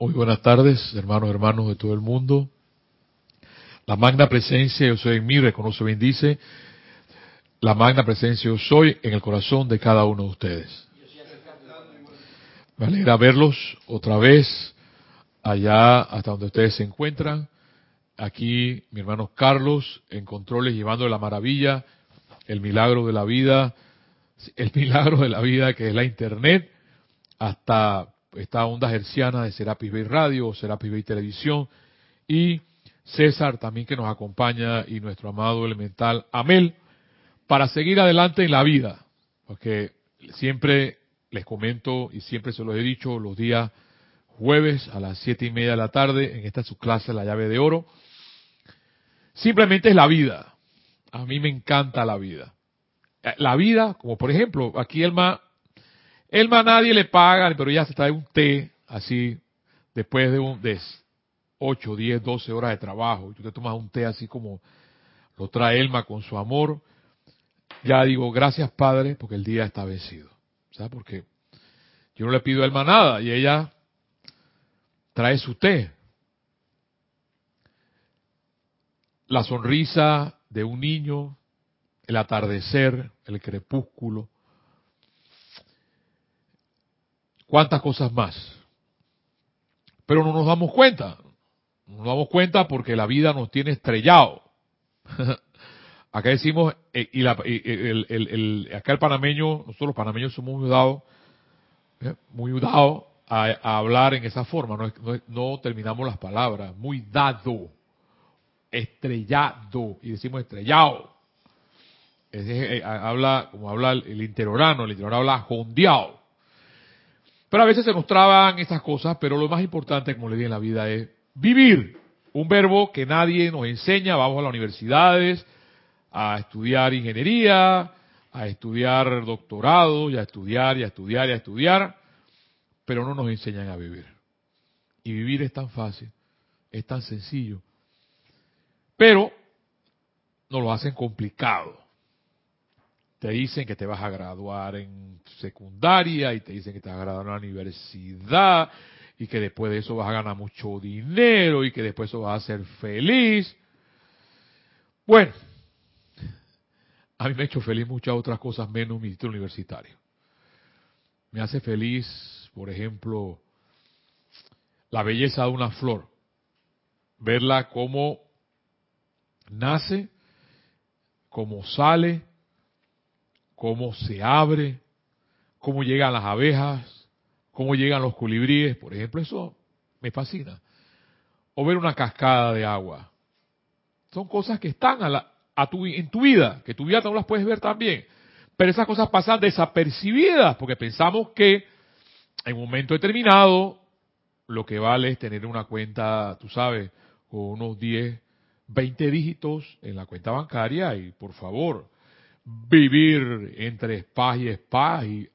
Muy buenas tardes, hermanos, hermanos de todo el mundo. La magna presencia yo soy en mí, reconoce, bendice. La magna presencia yo soy en el corazón de cada uno de ustedes. Me alegra verlos otra vez allá hasta donde ustedes se encuentran. Aquí mi hermano Carlos en controles llevando la maravilla, el milagro de la vida, el milagro de la vida que es la internet, hasta esta onda herciana de Serapis Bay Radio, Serapis Bay Televisión y César también que nos acompaña y nuestro amado elemental Amel para seguir adelante en la vida, porque siempre les comento y siempre se los he dicho los días jueves a las siete y media de la tarde en esta su clase La llave de oro. Simplemente es la vida. A mí me encanta la vida. La vida, como por ejemplo, aquí Elma Elma nadie le paga, pero ya se trae un té así después de un de 8, 10, 12 horas de trabajo. Y tú te tomas un té así como lo trae Elma con su amor. Ya digo, gracias Padre, porque el día está vencido. ¿Sabes? Porque yo no le pido a Elma nada y ella trae su té. La sonrisa de un niño, el atardecer, el crepúsculo, cuántas cosas más. Pero no nos damos cuenta. No nos damos cuenta porque la vida nos tiene estrellado. acá decimos, eh, y, la, el, el, acá el panameño, nosotros los panameños somos muy dados, eh, muy dados a, hablar en esa forma, no, no, no, terminamos las palabras, muy dado, estrellado, y decimos estrellado. Eh, habla, como habla el interorano, el interorano habla jondeado. Pero a veces se nos traban estas cosas, pero lo más importante, como le dije en la vida, es vivir. Un verbo que nadie nos enseña. Vamos a las universidades a estudiar ingeniería, a estudiar doctorado, y a estudiar, y a estudiar, y a estudiar, pero no nos enseñan a vivir. Y vivir es tan fácil, es tan sencillo, pero nos lo hacen complicado te dicen que te vas a graduar en secundaria y te dicen que te vas a graduar en la universidad y que después de eso vas a ganar mucho dinero y que después eso vas a ser feliz. Bueno, a mí me ha hecho feliz muchas otras cosas menos mi título universitario. Me hace feliz, por ejemplo, la belleza de una flor. Verla como nace, como sale, cómo se abre, cómo llegan las abejas, cómo llegan los colibríes, por ejemplo, eso me fascina. O ver una cascada de agua. Son cosas que están a la, a tu, en tu vida, que tu vida no las puedes ver también. Pero esas cosas pasan desapercibidas porque pensamos que en un momento determinado lo que vale es tener una cuenta, tú sabes, con unos 10, 20 dígitos en la cuenta bancaria y por favor, vivir entre paz y paz y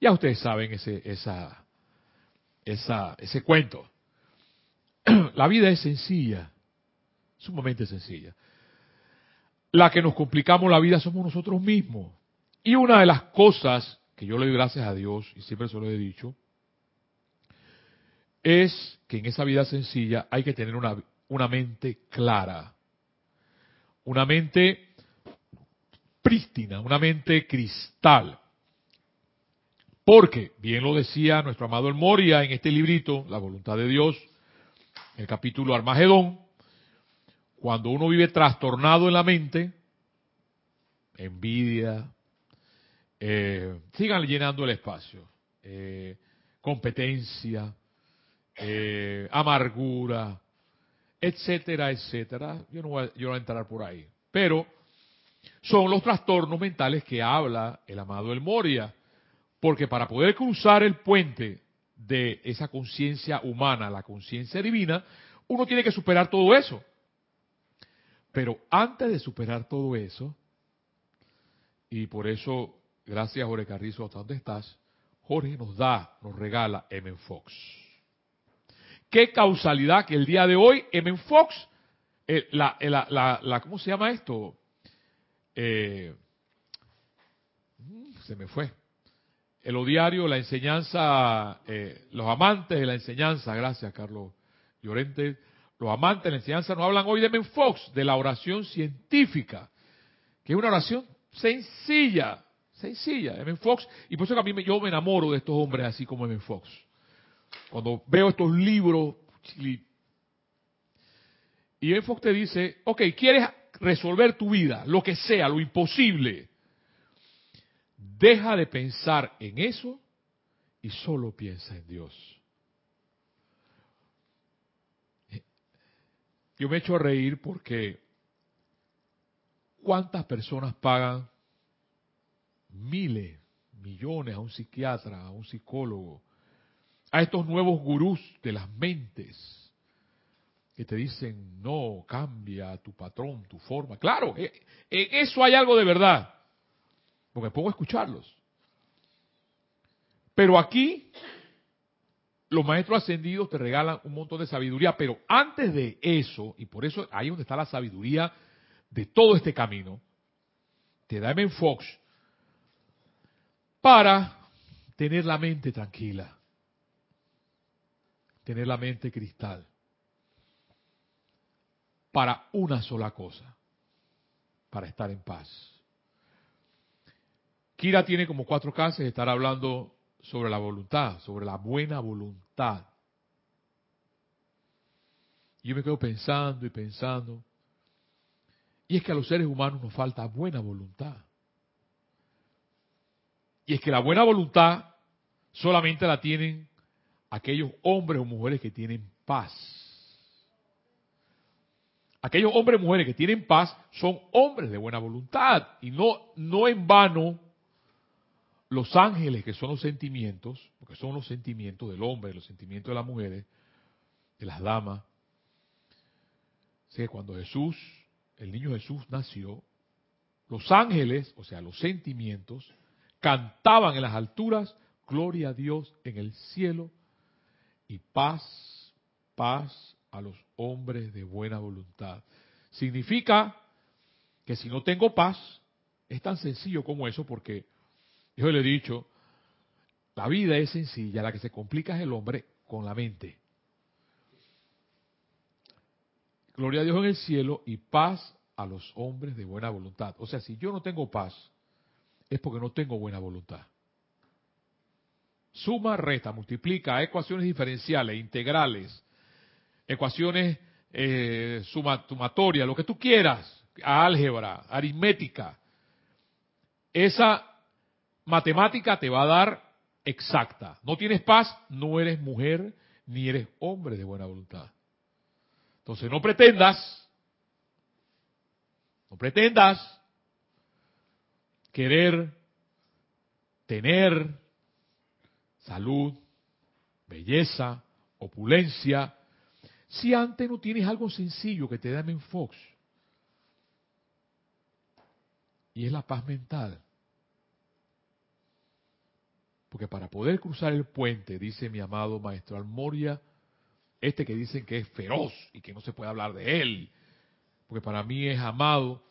ya ustedes saben ese esa esa ese cuento. La vida es sencilla, sumamente sencilla. La que nos complicamos la vida somos nosotros mismos. Y una de las cosas que yo le doy gracias a Dios, y siempre se lo he dicho, es que en esa vida sencilla hay que tener una, una mente clara. Una mente prístina, una mente cristal. Porque, bien lo decía nuestro amado El Moria en este librito, La voluntad de Dios, el capítulo Armagedón, cuando uno vive trastornado en la mente, envidia, eh, sigan llenando el espacio, eh, competencia, eh, amargura, etcétera, etcétera. Yo no, yo no voy a entrar por ahí. Pero son los trastornos mentales que habla el amado El Moria. Porque para poder cruzar el puente de esa conciencia humana, la conciencia divina, uno tiene que superar todo eso. Pero antes de superar todo eso, y por eso, gracias Jorge Carrizo, hasta donde estás, Jorge nos da, nos regala M. Fox. Qué causalidad que el día de hoy M. Fox, eh, la, la, la, ¿cómo se llama esto? Eh, se me fue. el odiario, la enseñanza, eh, los amantes de la enseñanza, gracias Carlos Llorente, los amantes de la enseñanza nos hablan hoy de Menfox, de la oración científica, que es una oración sencilla, sencilla, de Fox, y por eso que a mí yo me enamoro de estos hombres así como M. Fox. Cuando veo estos libros, y, M. Fox te dice, ok, ¿quieres resolver tu vida, lo que sea, lo imposible? Deja de pensar en eso y solo piensa en Dios. Yo me echo a reír porque ¿cuántas personas pagan miles, millones a un psiquiatra, a un psicólogo, a estos nuevos gurús de las mentes que te dicen, no, cambia tu patrón, tu forma? Claro, eh, en eso hay algo de verdad porque pongo a escucharlos. Pero aquí, los maestros ascendidos te regalan un montón de sabiduría, pero antes de eso, y por eso ahí donde está la sabiduría de todo este camino, te da en Fox para tener la mente tranquila, tener la mente cristal, para una sola cosa, para estar en paz. Kira tiene como cuatro clases de estar hablando sobre la voluntad, sobre la buena voluntad. Yo me quedo pensando y pensando. Y es que a los seres humanos nos falta buena voluntad. Y es que la buena voluntad solamente la tienen aquellos hombres o mujeres que tienen paz. Aquellos hombres y mujeres que tienen paz son hombres de buena voluntad. Y no, no en vano los ángeles, que son los sentimientos, porque son los sentimientos del hombre, los sentimientos de las mujeres, de las damas. que cuando Jesús, el niño Jesús nació, los ángeles, o sea, los sentimientos, cantaban en las alturas, gloria a Dios en el cielo y paz, paz a los hombres de buena voluntad. Significa que si no tengo paz, es tan sencillo como eso porque yo le he dicho, la vida es sencilla, la que se complica es el hombre con la mente. Gloria a Dios en el cielo y paz a los hombres de buena voluntad. O sea, si yo no tengo paz, es porque no tengo buena voluntad. Suma, resta, multiplica, ecuaciones diferenciales, integrales, ecuaciones eh, sumatorias, lo que tú quieras, álgebra, aritmética. Esa matemática te va a dar exacta. No tienes paz, no eres mujer ni eres hombre de buena voluntad. Entonces no pretendas, no pretendas querer tener salud, belleza, opulencia, si antes no tienes algo sencillo que te da en Fox. Y es la paz mental. Porque para poder cruzar el puente, dice mi amado maestro Almoria, este que dicen que es feroz y que no se puede hablar de él, porque para mí es amado,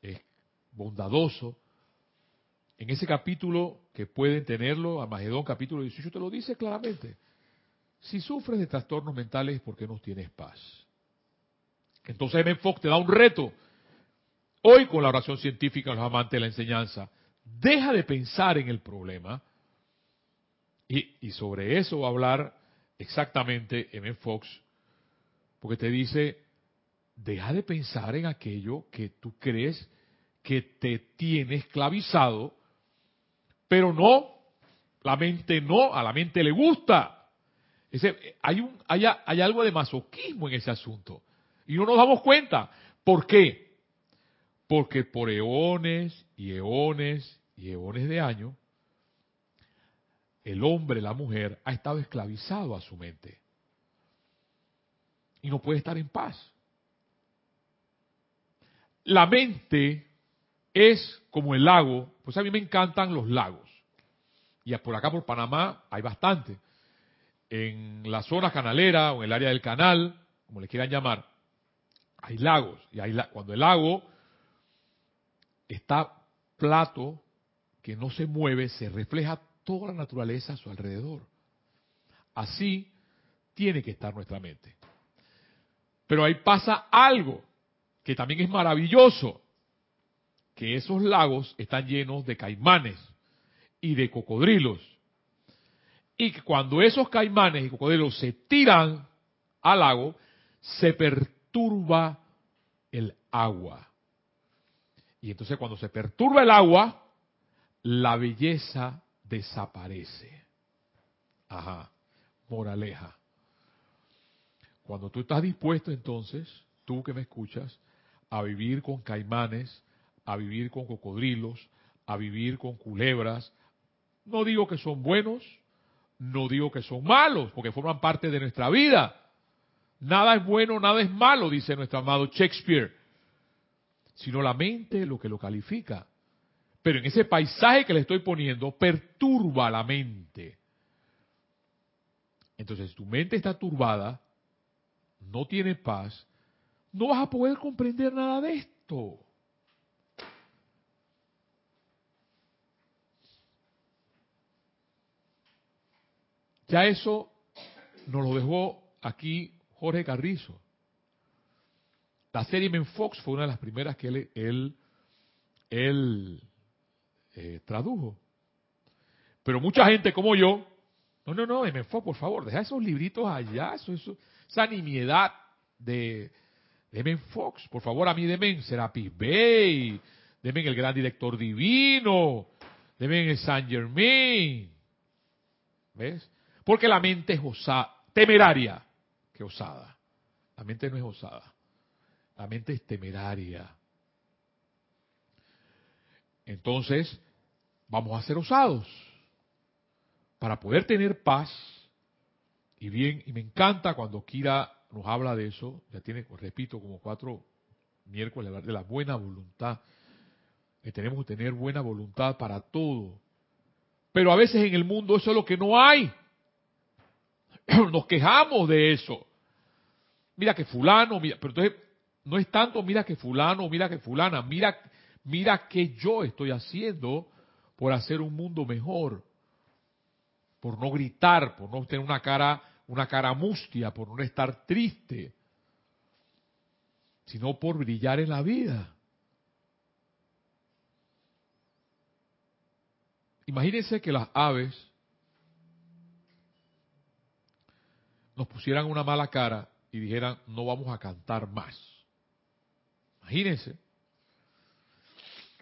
es bondadoso. En ese capítulo que pueden tenerlo, Magedón capítulo 18 te lo dice claramente. Si sufres de trastornos mentales es porque no tienes paz. Entonces M. Fox te da un reto. Hoy con la oración científica, los amantes de la enseñanza, deja de pensar en el problema y, sobre eso va a hablar exactamente M. Fox, porque te dice, deja de pensar en aquello que tú crees que te tiene esclavizado, pero no, la mente no, a la mente le gusta. Hay, un, hay, hay algo de masoquismo en ese asunto. Y no nos damos cuenta. ¿Por qué? Porque por eones y eones y eones de años, el hombre, la mujer, ha estado esclavizado a su mente. Y no puede estar en paz. La mente es como el lago, pues a mí me encantan los lagos. Y por acá por Panamá hay bastante. En la zona canalera o en el área del canal, como le quieran llamar, hay lagos. Y hay, cuando el lago está plato, que no se mueve, se refleja toda la naturaleza a su alrededor. Así tiene que estar nuestra mente. Pero ahí pasa algo que también es maravilloso, que esos lagos están llenos de caimanes y de cocodrilos. Y que cuando esos caimanes y cocodrilos se tiran al lago, se perturba el agua. Y entonces cuando se perturba el agua, la belleza desaparece. Ajá, moraleja. Cuando tú estás dispuesto entonces, tú que me escuchas, a vivir con caimanes, a vivir con cocodrilos, a vivir con culebras, no digo que son buenos, no digo que son malos, porque forman parte de nuestra vida. Nada es bueno, nada es malo, dice nuestro amado Shakespeare, sino la mente lo que lo califica. Pero en ese paisaje que le estoy poniendo, perturba la mente. Entonces, si tu mente está turbada, no tiene paz, no vas a poder comprender nada de esto. Ya eso nos lo dejó aquí Jorge Carrizo. La serie Men Fox fue una de las primeras que él, eh, tradujo. Pero mucha gente como yo, no, no, no, Men Fox, por favor, deja esos libritos allá, esa nimiedad de, de Fox. Por favor, a mí demen Serapis Bay, demen el gran director divino, demen el Saint Germain. ¿Ves? Porque la mente es osada, temeraria que osada. La mente no es osada. La mente es temeraria. Entonces, vamos a ser osados para poder tener paz. Y bien, y me encanta cuando Kira nos habla de eso, ya tiene, repito, como cuatro miércoles de la buena voluntad, que tenemos que tener buena voluntad para todo. Pero a veces en el mundo eso es lo que no hay. nos quejamos de eso. Mira que fulano, mira, pero entonces no es tanto mira que fulano, mira que fulana, mira, mira que yo estoy haciendo por hacer un mundo mejor, por no gritar, por no tener una cara, una cara mustia, por no estar triste, sino por brillar en la vida. Imagínense que las aves nos pusieran una mala cara y dijeran, no vamos a cantar más. Imagínense.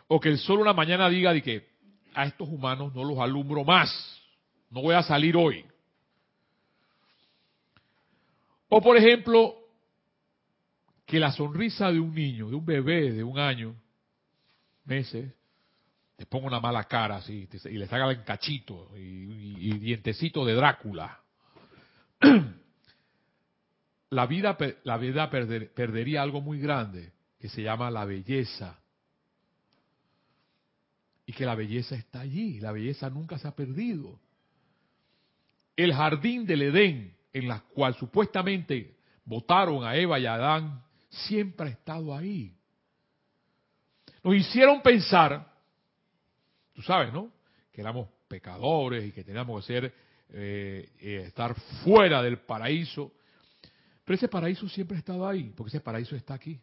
O que el sol una mañana diga de que a estos humanos no los alumbro más, no voy a salir hoy. O por ejemplo, que la sonrisa de un niño, de un bebé de un año, meses, te ponga una mala cara y le salga el cachito y, y dientecito de Drácula. la vida, la vida perdería algo muy grande que se llama la belleza. Y que la belleza está allí, la belleza nunca se ha perdido. El jardín del Edén, en la cual supuestamente votaron a Eva y a Adán, siempre ha estado ahí. Nos hicieron pensar, tú sabes, ¿no? Que éramos pecadores y que teníamos que ser, eh, eh, estar fuera del paraíso. Pero ese paraíso siempre ha estado ahí, porque ese paraíso está aquí.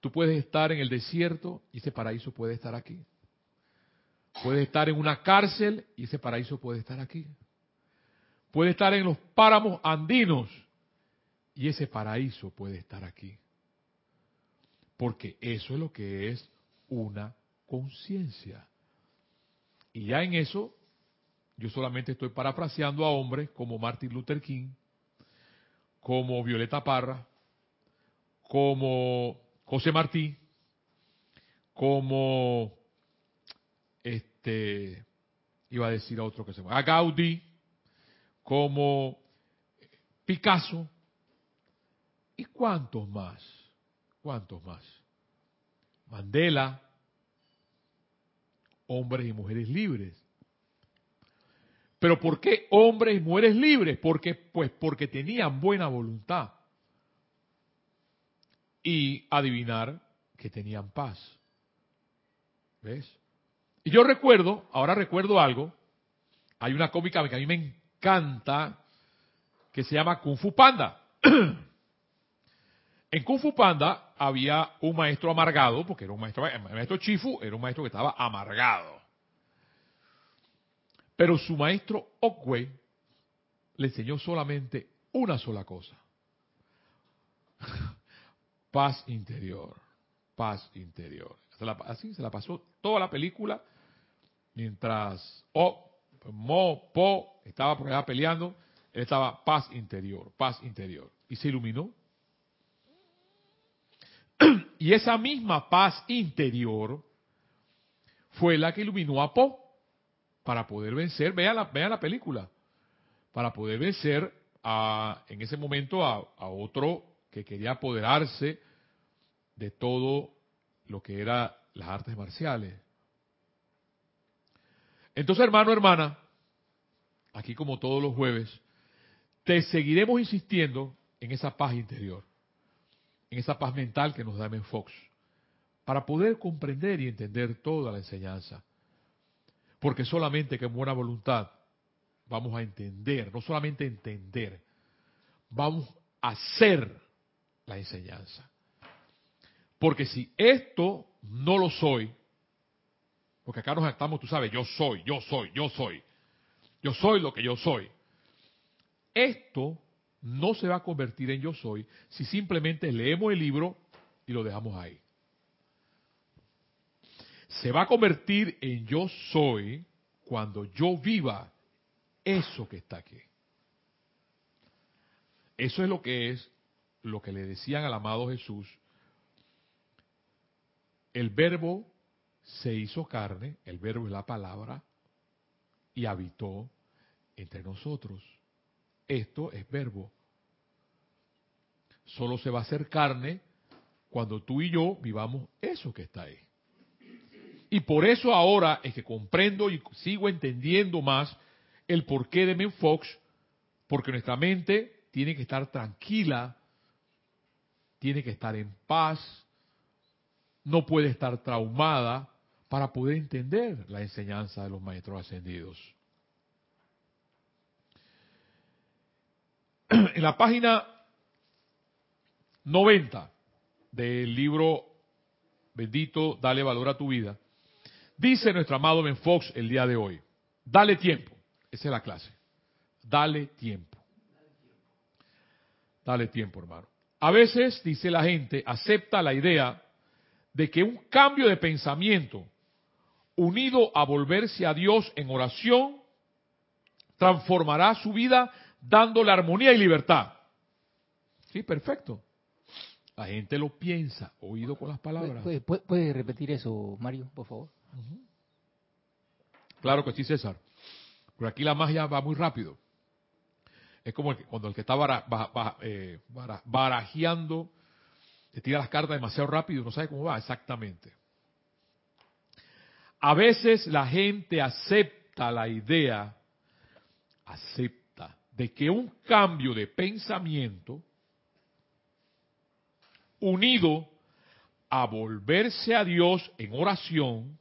Tú puedes estar en el desierto y ese paraíso puede estar aquí. Puedes estar en una cárcel y ese paraíso puede estar aquí. Puede estar en los páramos andinos y ese paraíso puede estar aquí. Porque eso es lo que es una conciencia. Y ya en eso yo solamente estoy parafraseando a hombres como Martin Luther King, como Violeta Parra, como José Martí, como este iba a decir a otro que se llama, a Gaudí, como Picasso y cuántos más, cuántos más. Mandela, hombres y mujeres libres. Pero ¿por qué hombres y mujeres libres? Porque, pues porque tenían buena voluntad. Y adivinar que tenían paz. ¿Ves? Y yo recuerdo, ahora recuerdo algo, hay una cómica que a mí me encanta, que se llama Kung Fu Panda. en Kung Fu Panda había un maestro amargado, porque era un maestro, el maestro Chifu era un maestro que estaba amargado. Pero su maestro Okwei le enseñó solamente una sola cosa. paz interior, paz interior. así se la pasó toda la película mientras O, Mo, Po estaba por allá peleando, él estaba paz interior, paz interior. Y se iluminó. Y esa misma paz interior fue la que iluminó a Po para poder vencer, vean la, vean la película, para poder vencer a, en ese momento a, a otro que quería apoderarse de todo lo que era las artes marciales. Entonces, hermano, hermana, aquí como todos los jueves, te seguiremos insistiendo en esa paz interior, en esa paz mental que nos da Men Fox, para poder comprender y entender toda la enseñanza. Porque solamente con buena voluntad vamos a entender, no solamente entender, vamos a hacer la enseñanza. Porque si esto no lo soy, porque acá nos estamos, tú sabes, yo soy, yo soy, yo soy. Yo soy lo que yo soy. Esto no se va a convertir en yo soy si simplemente leemos el libro y lo dejamos ahí. Se va a convertir en yo soy cuando yo viva eso que está aquí. Eso es lo que es lo que le decían al amado Jesús. El verbo se hizo carne, el verbo es la palabra, y habitó entre nosotros. Esto es verbo. Solo se va a hacer carne cuando tú y yo vivamos eso que está ahí. Y por eso ahora es que comprendo y sigo entendiendo más el porqué de Menfox, porque nuestra mente tiene que estar tranquila, tiene que estar en paz, no puede estar traumada, para poder entender la enseñanza de los maestros ascendidos. En la página 90 del libro Bendito, dale valor a tu vida, dice nuestro amado Ben Fox el día de hoy, dale tiempo, esa es la clase, dale tiempo. Dale tiempo, hermano. A veces, dice la gente, acepta la idea de que un cambio de pensamiento unido a volverse a Dios en oración, transformará su vida dándole armonía y libertad. Sí, perfecto. La gente lo piensa, oído con las palabras. ¿Puede, repetir eso, Mario, por favor? Claro que sí, César. Pero aquí la magia va muy rápido. Es como cuando el que está eh, barajeando, tira las cartas demasiado rápido, no sabe cómo va exactamente. A veces la gente acepta la idea, acepta, de que un cambio de pensamiento unido a volverse a Dios en oración,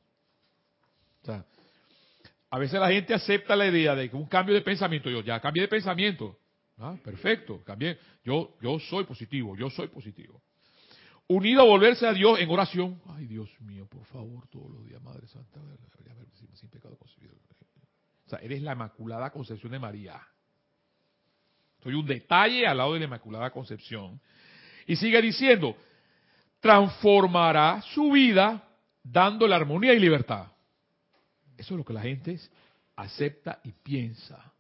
a veces la gente acepta la idea de que un cambio de pensamiento, yo ya cambié de pensamiento, ah, perfecto, cambié, yo, yo soy positivo, yo soy positivo unido a volverse a Dios en oración. Ay, Dios mío, por favor, todos los días, Madre Santa, sin pecado concebido. O sea, eres la Inmaculada Concepción de María. Soy un detalle al lado de la Inmaculada Concepción. Y sigue diciendo, transformará su vida dándole armonía y libertad. Eso es lo que la gente acepta y piensa.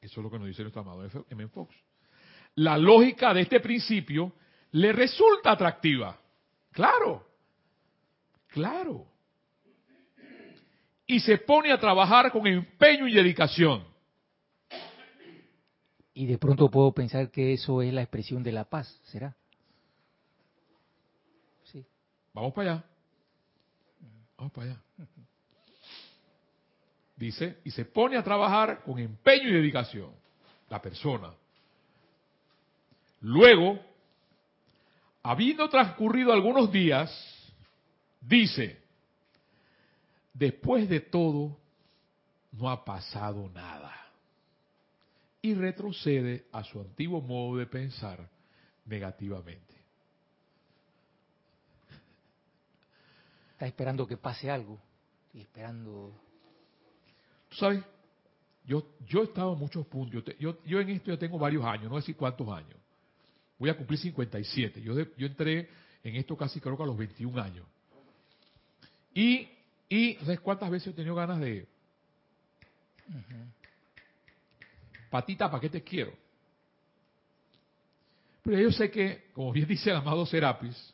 Eso es lo que nos dice nuestro amado M. Fox la lógica de este principio le resulta atractiva. Claro, claro. Y se pone a trabajar con empeño y dedicación. Y de pronto puedo pensar que eso es la expresión de la paz, ¿será? Sí. Vamos para allá. Dice, y se pone a trabajar con empeño y dedicación. La persona. Luego, habiendo transcurrido algunos días, Dice, después de todo, no ha pasado nada. Y retrocede a su antiguo modo de pensar negativamente. Está esperando que pase algo. Estoy esperando. ¿Tú sabes? Yo, yo he estado en muchos puntos. Yo, te- yo, yo en esto ya tengo varios años, no voy a decir cuántos años. Voy a cumplir 57. Yo, de- yo entré en esto casi creo que a los 21 años. Y, y ¿sabes cuántas veces he tenido ganas de... Patita, ¿para qué te quiero? Pero yo sé que, como bien dice el amado Serapis,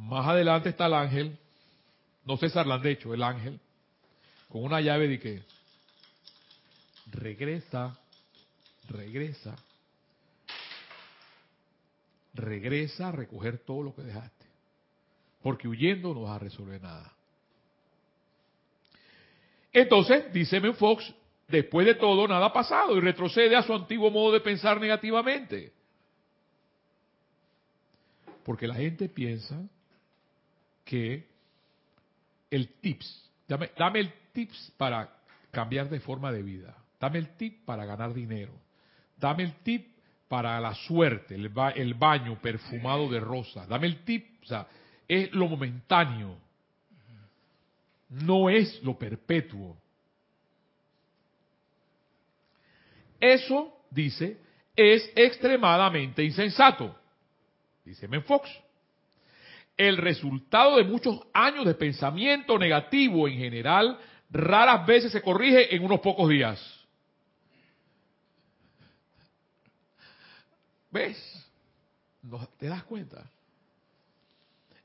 más adelante está el ángel, no César Landecho, el ángel, con una llave de que regresa, regresa, regresa a recoger todo lo que dejaste. Porque huyendo no vas a resolver nada. Entonces, dice Fox, después de todo, nada ha pasado y retrocede a su antiguo modo de pensar negativamente. Porque la gente piensa que el tips, dame, el tips para cambiar de forma de vida, dame el tip para ganar dinero, dame el tip para la suerte, el, ba- el baño perfumado de rosa, dame el tip, o sea, es lo momentáneo, no es lo perpetuo. Eso, dice, es extremadamente insensato, dice Men Fox. El resultado de muchos años de pensamiento negativo en general raras veces se corrige en unos pocos días. ¿Ves? ¿No- ¿Te das cuenta?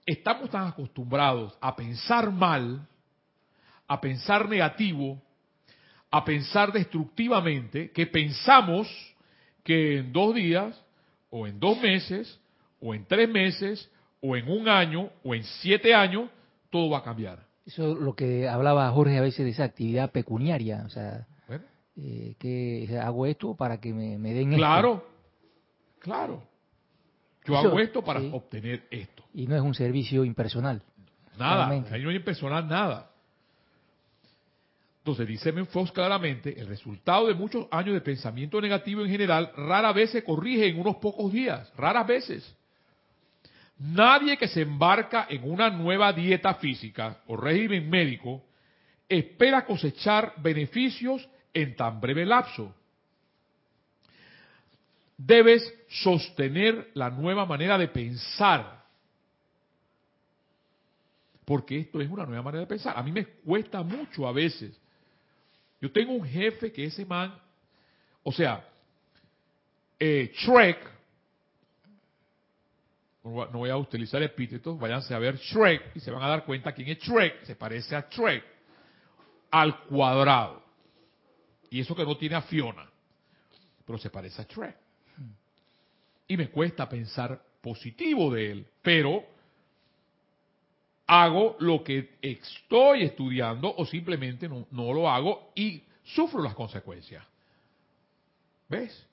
Estamos tan acostumbrados a pensar mal, a pensar negativo, a pensar destructivamente, que pensamos que en dos días, o en dos meses, o en tres meses, o en un año, o en siete años, todo va a cambiar. Eso es lo que hablaba Jorge a veces de esa actividad pecuniaria. O sea, Bueno, eh, que hago esto para que me, me den esto. claro, claro. Yo Eso, hago esto para sí. obtener esto. Y no es un servicio impersonal. Nada, Claramente. ahí no hay personal nada. Entonces, dice Fox claramente, el resultado de muchos años de pensamiento negativo en general rara vez se corrige en unos pocos días, raras veces. Nadie que se embarca en una nueva dieta física o régimen médico espera cosechar beneficios en tan breve lapso. Debes sostener la nueva manera de pensar porque esto es una nueva manera de pensar. A mí me cuesta mucho a veces. Yo tengo un jefe que ese man, o sea, eh, Shrek, no voy a- utilizar epítetos, váyanse a ver Shrek y se van a dar cuenta quién es Shrek, se parece a Shrek, al cuadrado. Y eso que no tiene a Fiona, pero se parece a Shrek. Y me cuesta pensar positivo de él, pero hago lo que estoy estudiando o simplemente no, no lo hago y sufro las consecuencias. ¿Ves?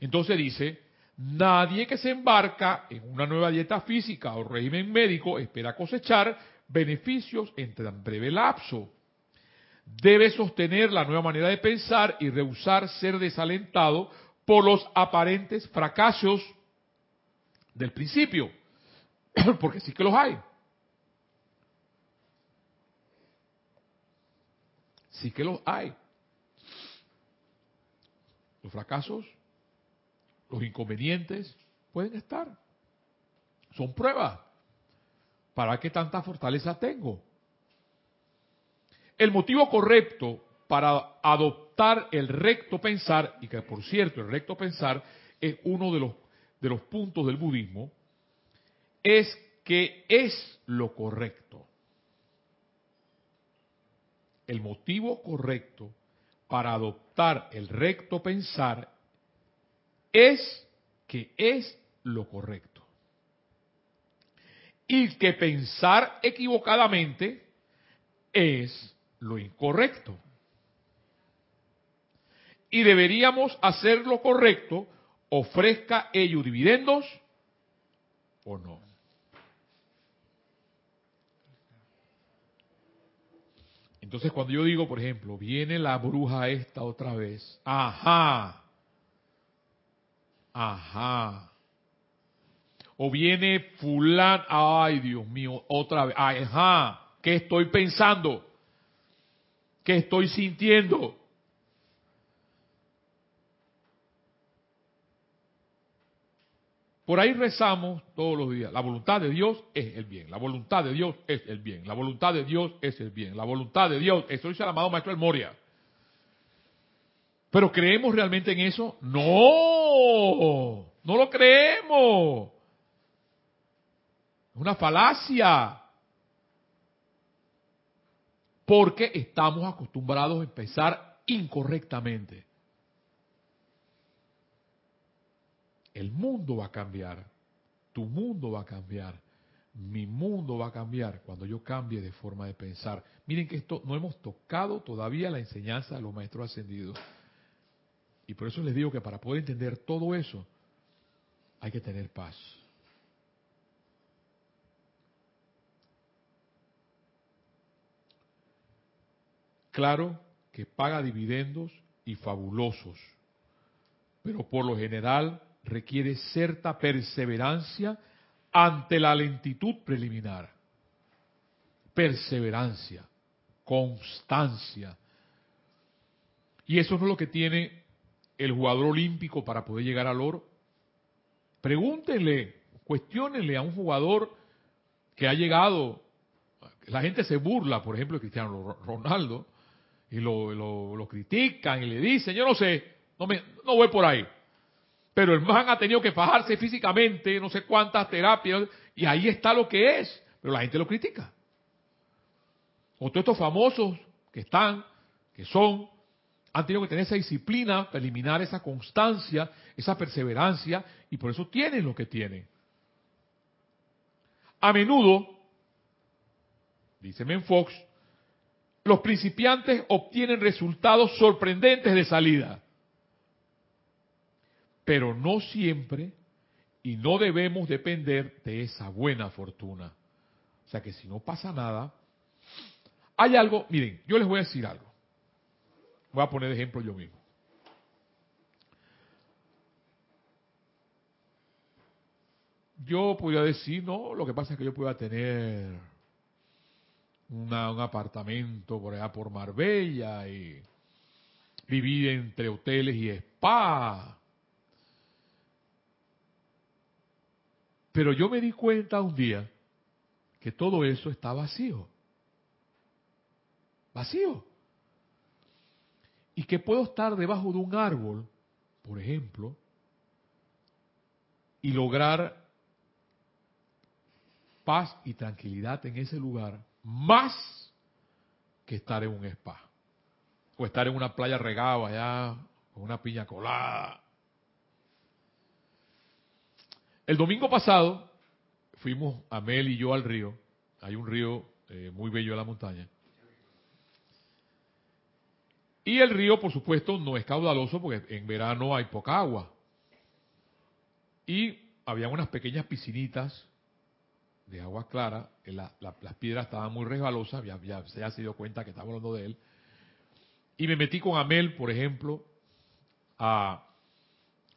Entonces dice, nadie que se embarca en una nueva dieta física o régimen médico espera cosechar beneficios en tan breve lapso. Debe sostener la nueva manera de pensar y rehusar ser desalentado por los aparentes fracasos del principio, porque sí que los hay. sí que los hay. Los fracasos, los inconvenientes pueden estar. Son pruebas. ¿Para qué tanta fortaleza tengo? El motivo correcto para adoptar el recto pensar, y que por cierto el recto pensar es uno de los, de los puntos del budismo, es que es lo correcto el motivo correcto para adoptar el recto pensar es que es lo correcto. Y que pensar equivocadamente es lo incorrecto. Y deberíamos hacer lo correcto, ofrezca ello dividendos o no. Entonces cuando yo digo, por ejemplo, viene la bruja esta otra vez, ajá, ajá. O viene fulán, ay Dios mío, otra vez, ajá, ¿qué estoy pensando? ¿Qué estoy sintiendo? Por ahí rezamos todos los días. La voluntad de Dios es el bien. La voluntad de Dios es el bien. La voluntad de Dios es el bien. La voluntad de Dios. Eso dice el amado Maestro El Moria. ¿Pero creemos realmente en eso? No. No lo creemos. Es una falacia. Porque estamos acostumbrados a empezar incorrectamente. El mundo va a cambiar, tu mundo va a cambiar, mi mundo va a cambiar cuando yo cambie de forma de pensar. Miren que esto no hemos tocado todavía la enseñanza de los maestros ascendidos. Y por eso les digo que para poder entender todo eso hay que tener paz. Claro que paga dividendos y fabulosos, pero por lo general requiere cierta perseverancia ante la lentitud preliminar. Perseverancia, constancia. Y eso no es lo que tiene el jugador olímpico para poder llegar al oro. Pregúntenle, cuestionenle a un jugador que ha llegado, la gente se burla, por ejemplo, de Cristiano Ronaldo, y lo, critican y le dicen, yo no sé, no, me, no voy por ahí. Pero el man ha tenido que fajarse físicamente, no sé cuántas terapias, y ahí está lo que es. Pero la gente lo critica. O todos estos famosos que están, que son, han tenido que tener esa disciplina eliminar esa constancia, esa perseverancia, y por eso tienen lo que tienen. A menudo, dice Fox, los principiantes obtienen resultados sorprendentes de salida pero no siempre y no debemos depender de esa buena fortuna. O sea que si no pasa nada, hay algo, miren, yo les voy a decir algo. Voy a poner ejemplo yo mismo. Yo podría decir, no, lo que pasa es que yo pueda tener un apartamento por allá por Marbella y vivir entre hoteles y spa Pero yo me di cuenta un día que todo eso está vacío. Vacío. Y que puedo estar debajo de un árbol, por ejemplo, y lograr paz y tranquilidad en ese lugar, más que estar en un spa. O estar en una playa regada allá, con una piña colada, el domingo pasado fuimos a Mel y yo al río. Hay un río eh, muy bello en la montaña. Y el río, por supuesto, no es caudaloso porque en verano hay poca agua. Y había unas pequeñas piscinitas de agua clara. las piedras estaban muy resbalosas. Ya, ya se ha cuenta que estaba hablando de él. Y me metí con Amel, por ejemplo, a,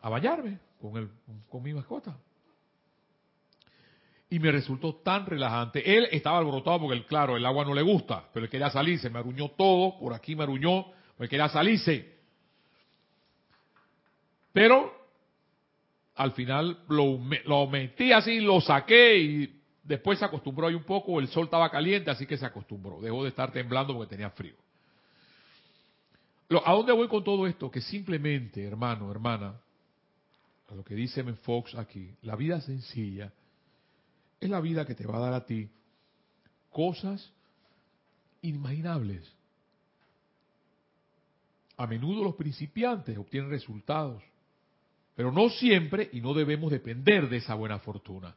a bañarme con, el, con mi mascota y me resultó tan relajante. Él estaba alborotado porque, claro, el agua no le gusta, pero él quería salirse, me aruñó todo, por aquí me aruñó, porque quería salirse. Pero al final lo, lo metí así, lo saqué y después se acostumbró ahí un poco, el sol estaba caliente, así que se acostumbró, dejó de estar temblando porque tenía frío. ¿A dónde voy con todo esto? Que simplemente, hermano, hermana, a lo que dice M. Fox aquí, la vida sencilla es la vida que te va a dar a ti cosas inimaginables. A menudo los principiantes obtienen resultados, pero no siempre y no debemos depender de esa buena fortuna.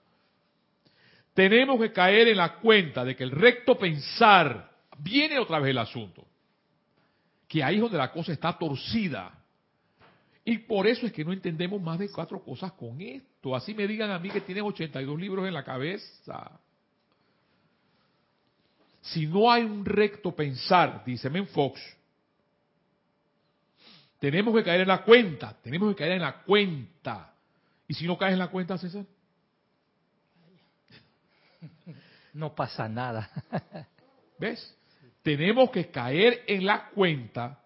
Tenemos que caer en la cuenta de que el recto pensar, viene otra vez el asunto, que ahí es donde la cosa está torcida. Y por eso es que no entendemos más de cuatro cosas con esto. Así me digan a mí que tienen 82 libros en la cabeza. si no hay un recto pensar, dice Men Fox, tenemos que caer en la cuenta, tenemos que caer en la cuenta. ¿Y si no caes en la cuenta, César? No pasa nada. ¿Ves? Tenemos que caer en la cuenta,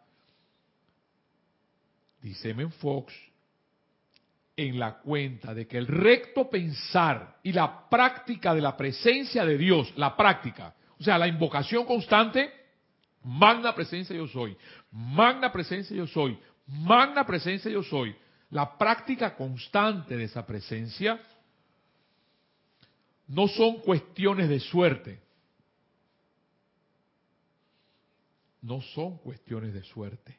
dice Men Fox, en la cuenta de que el recto pensar y la práctica de la presencia de Dios, la práctica, o sea, la invocación constante, magna presencia yo soy, magna presencia yo soy, magna presencia yo soy, la práctica constante de esa presencia, no son cuestiones de suerte. No son cuestiones de suerte.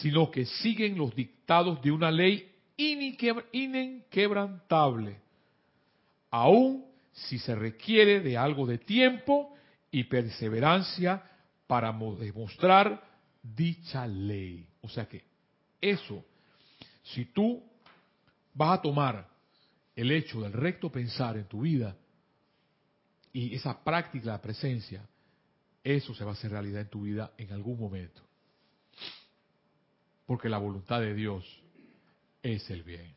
sino que siguen los dictados de una ley inquebrantable, aun si se requiere de algo de tiempo y perseverancia para demostrar dicha ley. O sea que eso, si tú vas a tomar el hecho del recto pensar en tu vida y esa práctica de presencia, eso se va a hacer realidad en tu vida en algún momento. Porque la voluntad de Dios es el bien.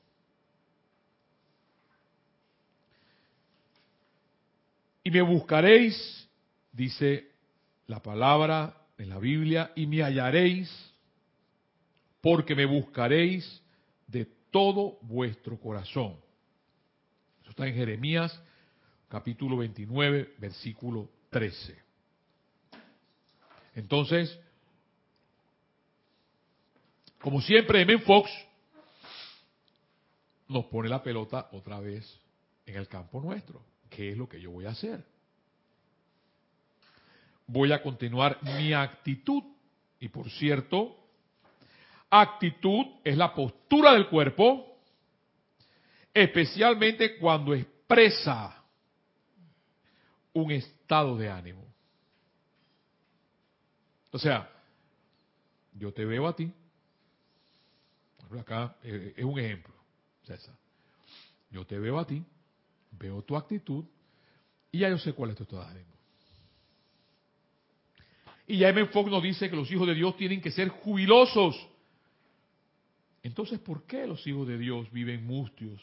Y me buscaréis, dice la palabra en la Biblia, y me hallaréis, porque me buscaréis de todo vuestro corazón. Eso está en Jeremías capítulo 29, versículo 13. Entonces, como siempre, M. Fox nos pone la pelota otra vez en el campo nuestro. ¿Qué es lo que yo voy a hacer? Voy a continuar mi actitud. Y por cierto, actitud es la postura del cuerpo, especialmente cuando expresa un estado de ánimo. O sea, yo te veo a ti, acá eh, es un ejemplo, César. Yo te veo a ti, veo tu actitud y ya yo sé cuál es tu estado de ánimo. Y ya M. Fox nos dice que los hijos de Dios tienen que ser jubilosos. Entonces, ¿por qué los hijos de Dios viven mustios,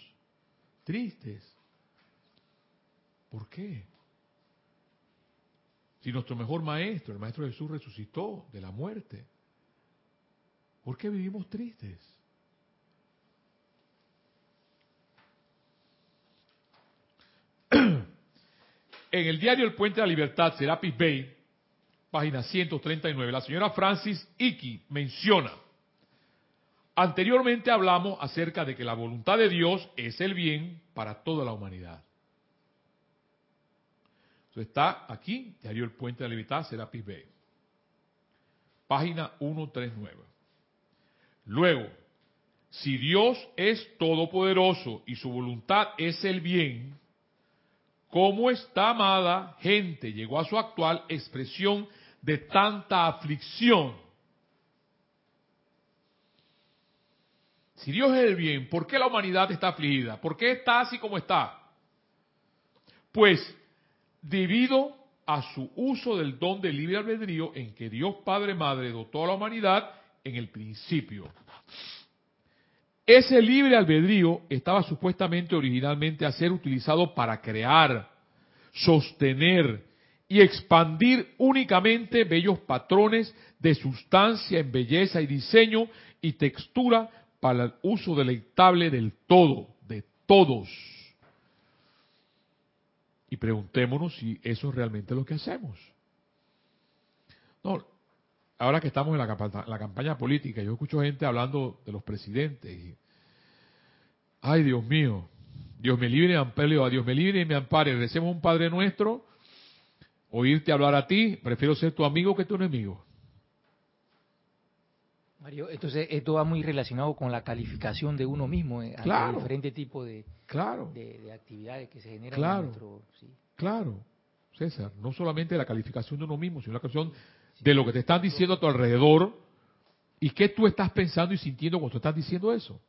tristes? ¿Por qué? Si nuestro mejor maestro, el maestro Jesús, resucitó de la muerte, ¿por qué vivimos tristes? En el diario El Puente de la Libertad, Serapis Bay, página 139, la señora Francis Icky menciona, anteriormente hablamos acerca de que la voluntad de Dios es el bien para toda la humanidad. Está aquí, diario El Puente de la Libertad, Serapis Bay, página 139. Luego, si Dios es todopoderoso y su voluntad es el bien, cómo esta amada gente llegó a su actual expresión de tanta aflicción. Si Dios es el bien, ¿por qué la humanidad está afligida? ¿Por qué está así como está? Pues debido a su uso del don del libre albedrío en que Dios Padre Madre dotó a la humanidad en el principio. Ese libre albedrío estaba supuestamente originalmente a ser utilizado para crear, sostener y expandir únicamente bellos patrones de sustancia en belleza y diseño y textura para el uso deleitable del todo, de todos. Y preguntémonos si eso es realmente lo que hacemos. No, ahora que estamos en la, campaña, política, yo escucho gente hablando de los presidentes. Y, Ay, Dios mío, Dios me libre y ampare, a Dios me libre y me ampare. Recemos un Padre nuestro, oírte hablar a ti, prefiero ser tu amigo que tu enemigo. Mario, entonces esto va muy relacionado con la calificación de uno mismo eh, claro, diferente tipo de, claro, de, actividades que se generan claro, dentro. Claro, César, no solamente la calificación de uno mismo, sino la calificación de lo que te están diciendo a tu alrededor y qué tú estás pensando y sintiendo cuando estás diciendo eso.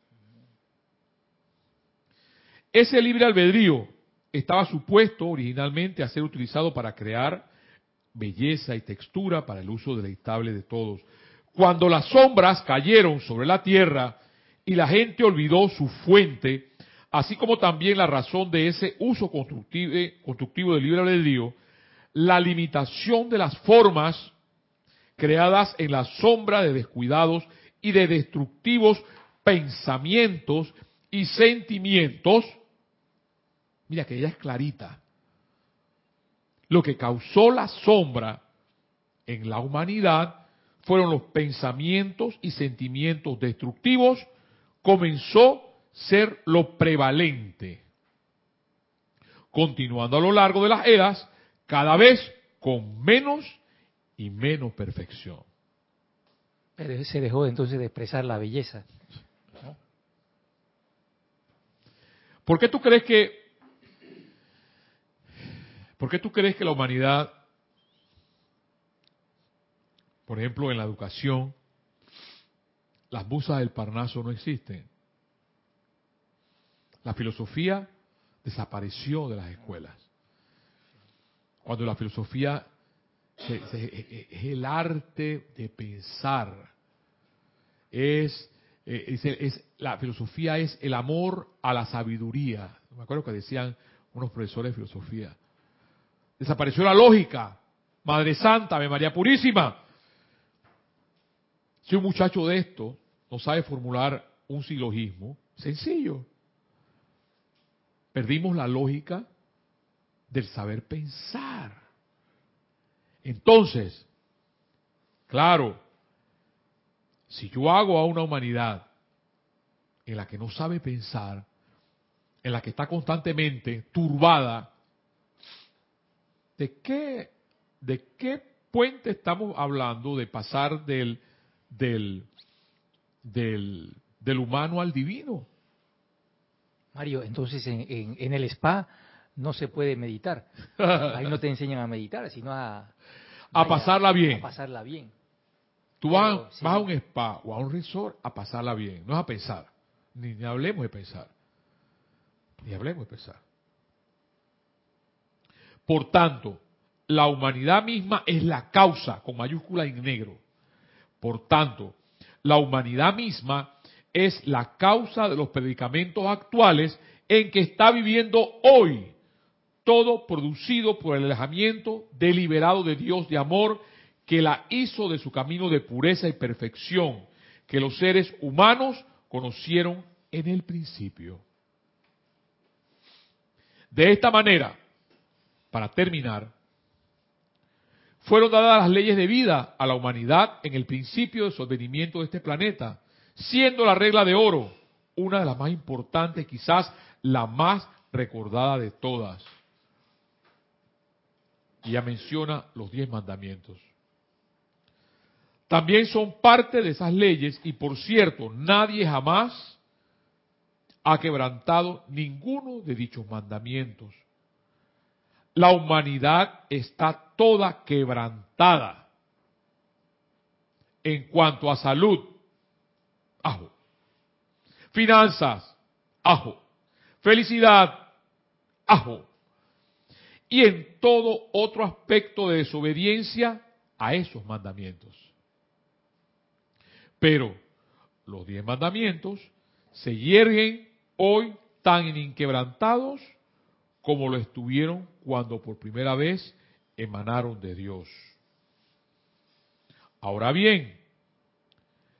Ese libre albedrío estaba supuesto originalmente a ser utilizado para crear belleza y textura para el uso deleitable de todos. Cuando las sombras cayeron sobre la tierra y la gente olvidó su fuente, así como también la razón de ese uso constructivo, constructivo del libre albedrío, la limitación de las formas creadas en la sombra de descuidados y de destructivos pensamientos y sentimientos, mira que ella es clarita, lo que causó la sombra en la humanidad fueron los pensamientos y sentimientos destructivos, comenzó a ser lo prevalente. Continuando a lo largo de las eras, cada vez con menos y menos perfección. Pero se dejó entonces de expresar la belleza. ¿Por qué tú crees que ¿Por qué tú crees que la humanidad, por ejemplo, en la educación, las musas del Parnaso no existen? La filosofía desapareció de las escuelas. Cuando la filosofía es el arte de pensar, es, es, la filosofía es el amor a la sabiduría. Me acuerdo que decían unos profesores de filosofía, Desapareció la lógica. Madre Santa, María Purísima. Si un muchacho de esto no sabe formular un silogismo, sencillo. Perdimos la lógica del saber pensar. Entonces, claro, si yo hago a una humanidad en la que no sabe pensar, en la que está constantemente turbada ¿De qué, de qué puente estamos hablando de pasar del, del, del, humano al divino? Mario, entonces en, en, el spa no se puede meditar. Ahí no te enseñan a meditar, sino a... A pasarla bien. A pasarla bien. Tú vas, vas, a un spa o a un resort a pasarla bien, no es a pensar. ni hablemos de pensar. Ni hablemos de pensar. Por tanto, la humanidad misma es la causa, con mayúscula en negro. Por tanto, la humanidad misma es la causa de los predicamentos actuales en que está viviendo hoy, todo producido por el alejamiento deliberado de Dios de amor que la hizo de su camino de pureza y perfección, que los seres humanos conocieron en el principio. De esta manera, para terminar, fueron dadas las leyes de vida a la humanidad en el principio de su de este planeta, siendo la regla de oro una de las más importantes, quizás la más recordada de todas. Y ya menciona los diez mandamientos. También son parte de esas leyes y por cierto, nadie jamás ha quebrantado ninguno de dichos mandamientos la humanidad está toda quebrantada. En cuanto a salud, ajo. Finanzas, ajo. Felicidad, ajo. Y en todo otro aspecto de desobediencia a esos mandamientos. Pero los diez mandamientos se yerguen hoy tan inquebrantados como lo estuvieron cuando por primera vez emanaron de Dios. Ahora bien,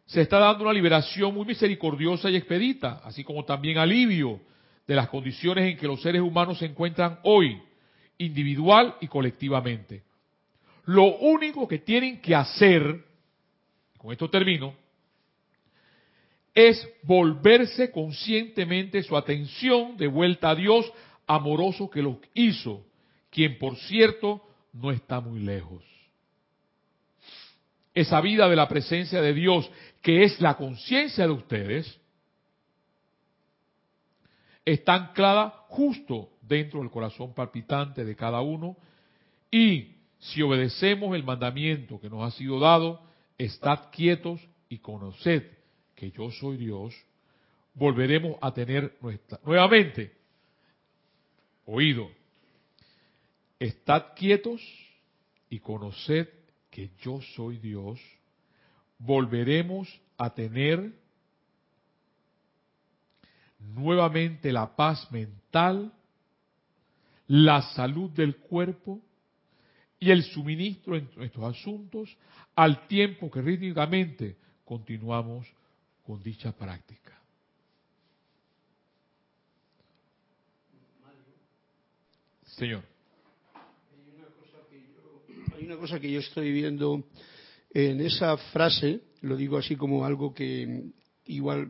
se está dando una liberación muy misericordiosa y expedita, así como también alivio de las condiciones en que los seres humanos se encuentran hoy, individual y colectivamente. Lo único que tienen que hacer, con esto termino, es volverse conscientemente su atención de vuelta a Dios amoroso que los hizo, quien por cierto no está muy lejos. Esa vida de la presencia de Dios, que es la conciencia de ustedes, está anclada justo dentro del corazón palpitante de cada uno y si obedecemos el mandamiento que nos ha sido dado, estad quietos y conoced que yo soy Dios, volveremos a tener nuestra, nuevamente oído. Estad quietos y conoced que yo soy Dios. Volveremos a tener nuevamente la paz mental, la salud del cuerpo y el suministro en nuestros asuntos al tiempo que rítmicamente continuamos con dicha práctica. Señor. Hay una cosa que yo estoy viendo en esa frase, lo digo así como algo que igual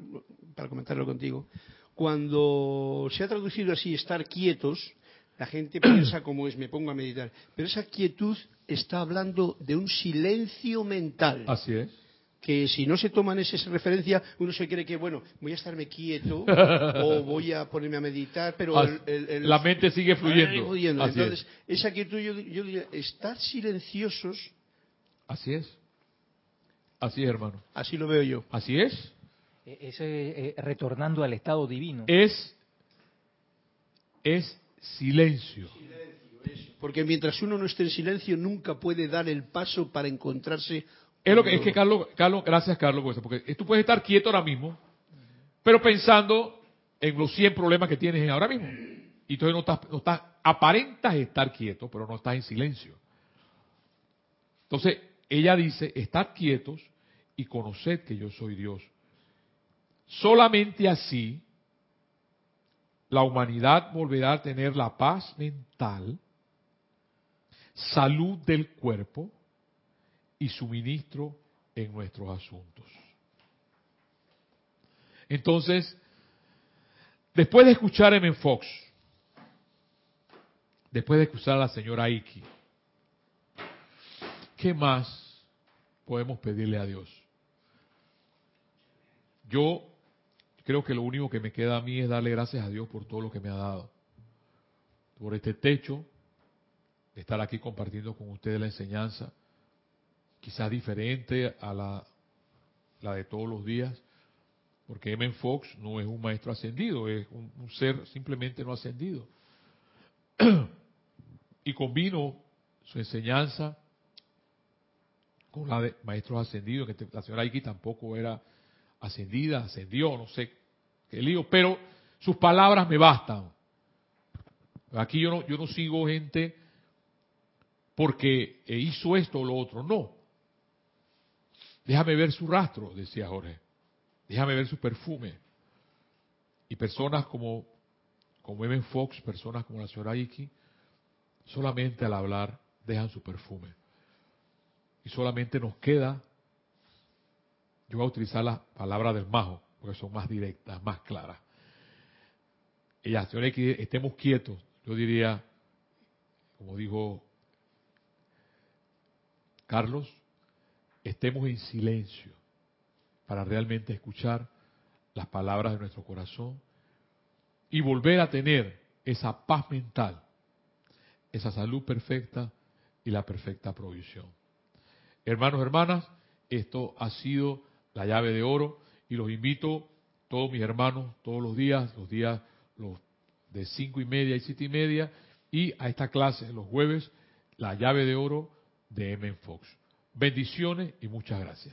para comentarlo contigo, cuando se ha traducido así estar quietos, la gente piensa como es, me pongo a meditar. Pero esa quietud está hablando de un silencio mental. Así es. Que si no se toman esa referencia, uno se cree que, bueno, voy a estarme quieto o voy a ponerme a meditar, pero As- el- el- la mente sigue fluyendo. Fluyendo. Así Entonces, esa quietud, yo, yo diría, estar silenciosos, Así es. Así es, hermano. así lo veo yo. Así es. Eso es eh, retornando al estado divino. Es es silencio. Porque mientras uno no esté en silencio, nunca puede dar el paso para encontrarse. Es lo que es que Carlos, Carlos, gracias Carlos por eso, porque tú puedes estar quieto ahora mismo, pero pensando en los 100 problemas que tienes ahora mismo. Y entonces no estás, no estás, aparentas estar quieto, pero no estás en silencio. Entonces, ella dice, estad quietos y conoced que yo soy Dios. Solamente así la humanidad volverá a tener la paz mental, salud del cuerpo y suministro en nuestros asuntos. Entonces, después de escuchar a M. Fox, después de escuchar a la señora Iki, ¿qué más podemos pedirle a Dios? Yo creo que lo único que me queda a mí es darle gracias a Dios por todo lo que me ha dado. Por este techo, de estar aquí compartiendo con ustedes la enseñanza, quizás diferente a la, de todos los días, porque M. Fox no es un maestro ascendido, es un, ser simplemente no ascendido. y combino su enseñanza con la de maestros ascendidos, que la señora Iki tampoco era ascendida, ascendió, no sé qué lío, pero sus palabras me bastan. Aquí yo no, yo no sigo gente porque eh, hizo esto o lo otro, no. Déjame ver su rastro, decía Jorge. Déjame ver su perfume. Y personas como, como M. Fox, personas como la señora Iki, solamente al hablar dejan su perfume. Y solamente nos queda, yo voy a utilizar las palabras del majo, porque son más directas, más claras. Ella, señora Iki, estemos quietos. Yo diría, como dijo Carlos, estemos en silencio para realmente escuchar las palabras de nuestro corazón y volver a tener esa paz mental, esa salud perfecta y la perfecta provisión. Hermanos, hermanas, esto ha sido la llave de oro y los invito, todos mis hermanos, todos los días, los días los de cinco y media y siete y media, y a esta clase los jueves, la llave de oro de M. Fox. Bendiciones y muchas gracias.